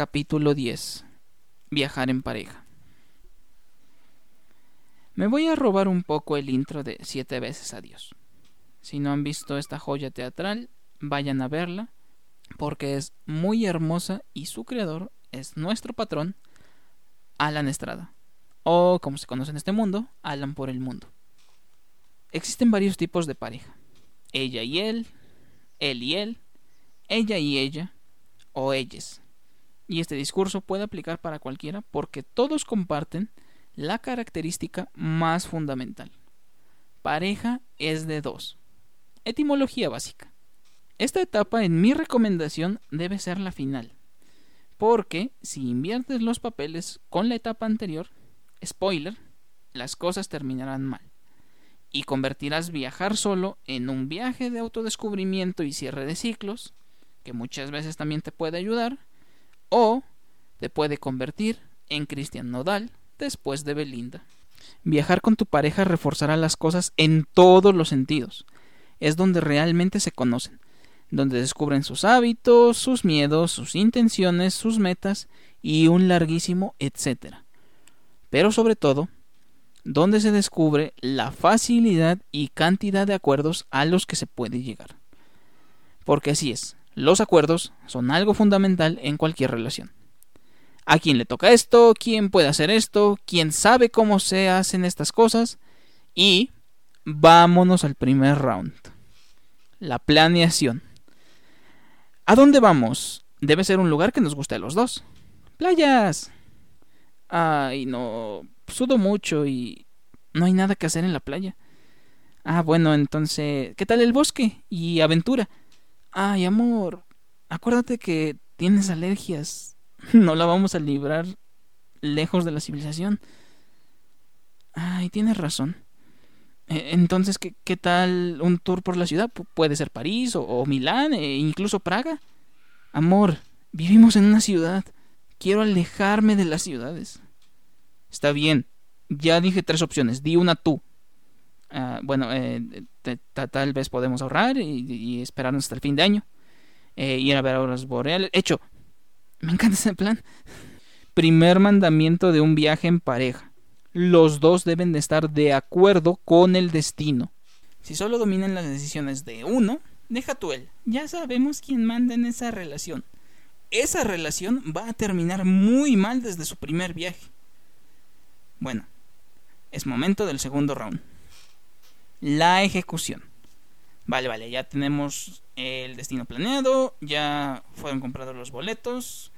Capítulo 10. Viajar en pareja. Me voy a robar un poco el intro de Siete veces adiós. Si no han visto esta joya teatral, vayan a verla, porque es muy hermosa y su creador es nuestro patrón, Alan Estrada, o como se conoce en este mundo, Alan por el mundo. Existen varios tipos de pareja. Ella y él, él y él, ella y ella, o ellas. Y este discurso puede aplicar para cualquiera porque todos comparten la característica más fundamental. Pareja es de dos. Etimología básica. Esta etapa en mi recomendación debe ser la final. Porque si inviertes los papeles con la etapa anterior, spoiler, las cosas terminarán mal. Y convertirás viajar solo en un viaje de autodescubrimiento y cierre de ciclos, que muchas veces también te puede ayudar, o te puede convertir en Cristian Nodal después de Belinda. Viajar con tu pareja reforzará las cosas en todos los sentidos. Es donde realmente se conocen, donde descubren sus hábitos, sus miedos, sus intenciones, sus metas y un larguísimo etcétera. Pero sobre todo, donde se descubre la facilidad y cantidad de acuerdos a los que se puede llegar. Porque así es, los acuerdos son algo fundamental en cualquier relación. ¿A quién le toca esto? ¿Quién puede hacer esto? ¿Quién sabe cómo se hacen estas cosas? Y vámonos al primer round. La planeación. ¿A dónde vamos? Debe ser un lugar que nos guste a los dos. Playas. Ay, no. Sudo mucho y no hay nada que hacer en la playa. Ah, bueno, entonces, ¿qué tal el bosque y aventura? Ay, amor, acuérdate que tienes alergias. No la vamos a librar lejos de la civilización. Ay, tienes razón. E, entonces, ¿qué, ¿qué, tal un tour por la ciudad? puede ser París o, Milán e incluso Praga. Amor, vivimos en una ciudad. Quiero alejarme de las ciudades. Está bien. Ya dije tres opciones. Di una tú. Ah, bueno, eh, tal vez podemos ahorrar y, esperarnos hasta el fin de año. Eh, ir a ver auroras boreales. Hecho. Me encanta ese plan. Primer mandamiento de un viaje en pareja. Los dos deben de estar de acuerdo con el destino. Si solo dominan las decisiones de uno, deja tú él. Ya sabemos quién manda en esa relación. Esa relación va a terminar muy mal desde su primer viaje. Bueno, es momento del segundo round la ejecución. Vale, vale, ya tenemos el destino planeado, ya fueron comprados los boletos,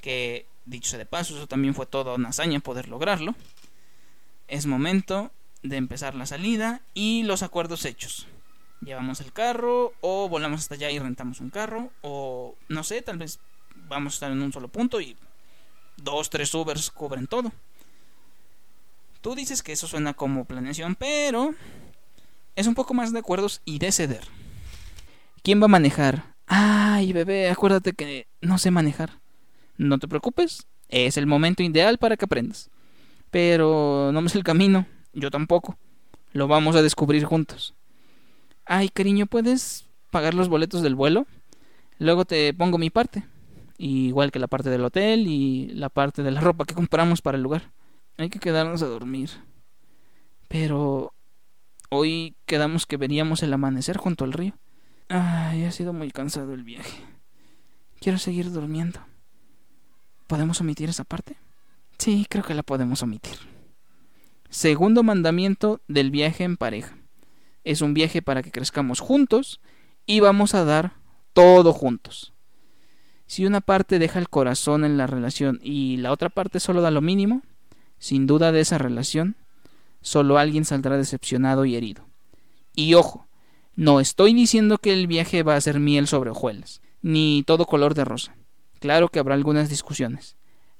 que dicho sea de paso, eso también fue toda una hazaña poder lograrlo. Es momento de empezar la salida y los acuerdos hechos. Llevamos el carro o volamos hasta allá y rentamos un carro o no sé, tal vez vamos a estar en un solo punto y dos, tres Ubers cubren todo. Tú dices que eso suena como planeación, pero es un poco más de acuerdos y de ceder. ¿Quién va a manejar? Ay, bebé, acuérdate que no sé manejar. No te preocupes, es el momento ideal para que aprendas. Pero no me sé el camino, yo tampoco. Lo vamos a descubrir juntos. Ay, cariño, ¿puedes pagar los boletos del vuelo? Luego te pongo mi parte. Igual que la parte del hotel y la parte de la ropa que compramos para el lugar. Hay que quedarnos a dormir. Pero Hoy quedamos que veríamos el amanecer junto al río. Ay, ha sido muy cansado el viaje. Quiero seguir durmiendo. ¿Podemos omitir esa parte? Sí, creo que la podemos omitir. Segundo mandamiento del viaje en pareja. Es un viaje para que crezcamos juntos y vamos a dar todo juntos. Si una parte deja el corazón en la relación y la otra parte solo da lo mínimo, sin duda de esa relación solo alguien saldrá decepcionado y herido. Y ojo, no estoy diciendo que el viaje va a ser miel sobre hojuelas, ni todo color de rosa. Claro que habrá algunas discusiones.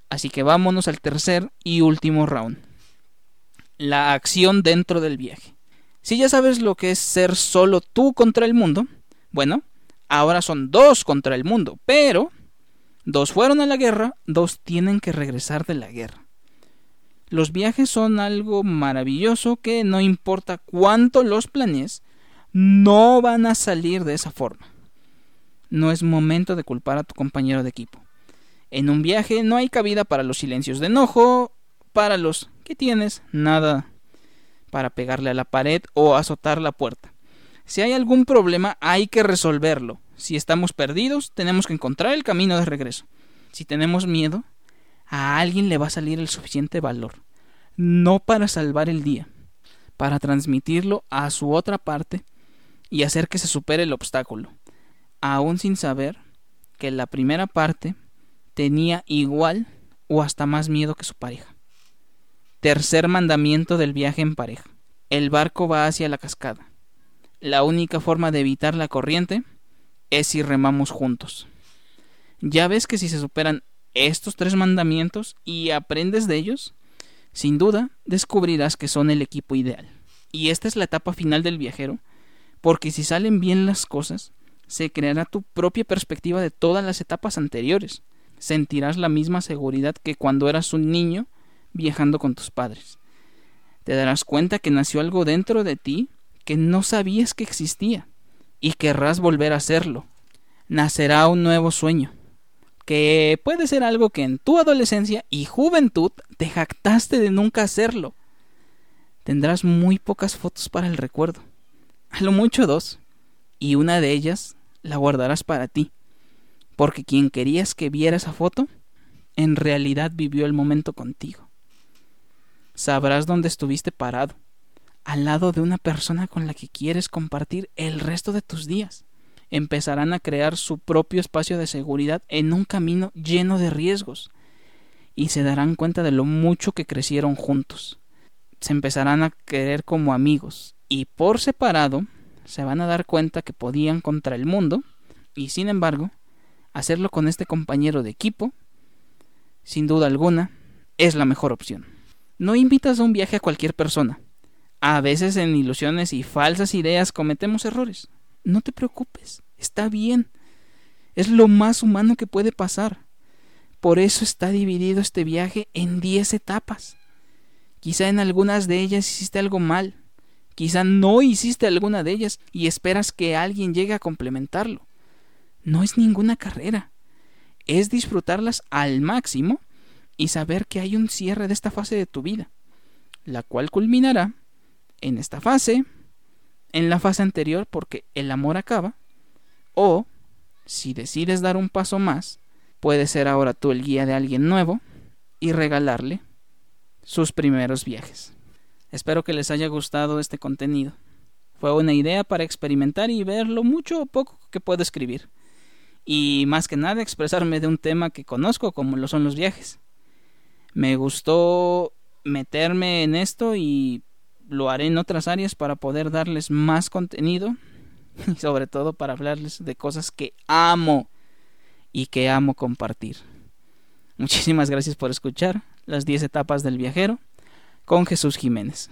Así que vámonos al tercer y último round. La acción dentro del viaje. Si ya sabes lo que es ser solo tú contra el mundo, bueno, ahora son dos contra el mundo, pero dos fueron a la guerra, dos tienen que regresar de la guerra. Los viajes son algo maravilloso que no importa cuánto los planees, no van a salir de esa forma. No es momento de culpar a tu compañero de equipo. En un viaje no hay cabida para los silencios de enojo, para los ¿qué tienes? Nada para pegarle a la pared o azotar la puerta. Si hay algún problema hay que resolverlo. Si estamos perdidos, tenemos que encontrar el camino de regreso. Si tenemos miedo, a alguien le va a salir el suficiente valor, no para salvar el día, para transmitirlo a su otra parte y hacer que se supere el obstáculo, aún sin saber que la primera parte tenía igual o hasta más miedo que su pareja. Tercer mandamiento del viaje en pareja. El barco va hacia la cascada. La única forma de evitar la corriente es si remamos juntos. Ya ves que si se superan estos tres mandamientos y aprendes de ellos, sin duda descubrirás que son el equipo ideal. Y esta es la etapa final del viajero, porque si salen bien las cosas, se creará tu propia perspectiva de todas las etapas anteriores. Sentirás la misma seguridad que cuando eras un niño viajando con tus padres. Te darás cuenta que nació algo dentro de ti que no sabías que existía y querrás volver a hacerlo. Nacerá un nuevo sueño, que puede ser algo que en tu adolescencia y juventud te jactaste de nunca hacerlo. Tendrás muy pocas fotos para el recuerdo, a lo mucho dos, y una de ellas la guardarás para ti, porque quien querías que viera esa foto, en realidad vivió el momento contigo. Sabrás dónde estuviste parado, al lado de una persona con la que quieres compartir el resto de tus días. Empezarán a crear su propio espacio de seguridad en un camino lleno de riesgos, y se darán cuenta de lo mucho que crecieron juntos. Se empezarán a querer como amigos, y por separado se van a dar cuenta que podían contra el mundo, y sin embargo, hacerlo con este compañero de equipo, sin duda alguna, es la mejor opción. No invitas a un viaje a cualquier persona. A veces en ilusiones y falsas ideas cometemos errores. No te preocupes, está bien. Es lo más humano que puede pasar. Por eso está dividido este viaje en diez etapas. Quizá en algunas de ellas hiciste algo mal, Quizá no hiciste alguna de ellas y esperas que alguien llegue a complementarlo. No es ninguna carrera. Es disfrutarlas al máximo y saber que hay un cierre de esta fase de tu vida, la cual culminará en esta fase, en la fase anterior porque el amor acaba, o, si decides dar un paso más, puedes ser ahora tú el guía de alguien nuevo y regalarle sus primeros viajes. Espero que les haya gustado este contenido. Fue una idea para experimentar y ver lo mucho o poco que puedo escribir. Y más que nada expresarme de un tema que conozco como lo son los viajes. Me gustó meterme en esto y lo haré en otras áreas para poder darles más contenido y sobre todo para hablarles de cosas que amo y que amo compartir. Muchísimas gracias por escuchar las 10 etapas del viajero con Jesús Jiménez.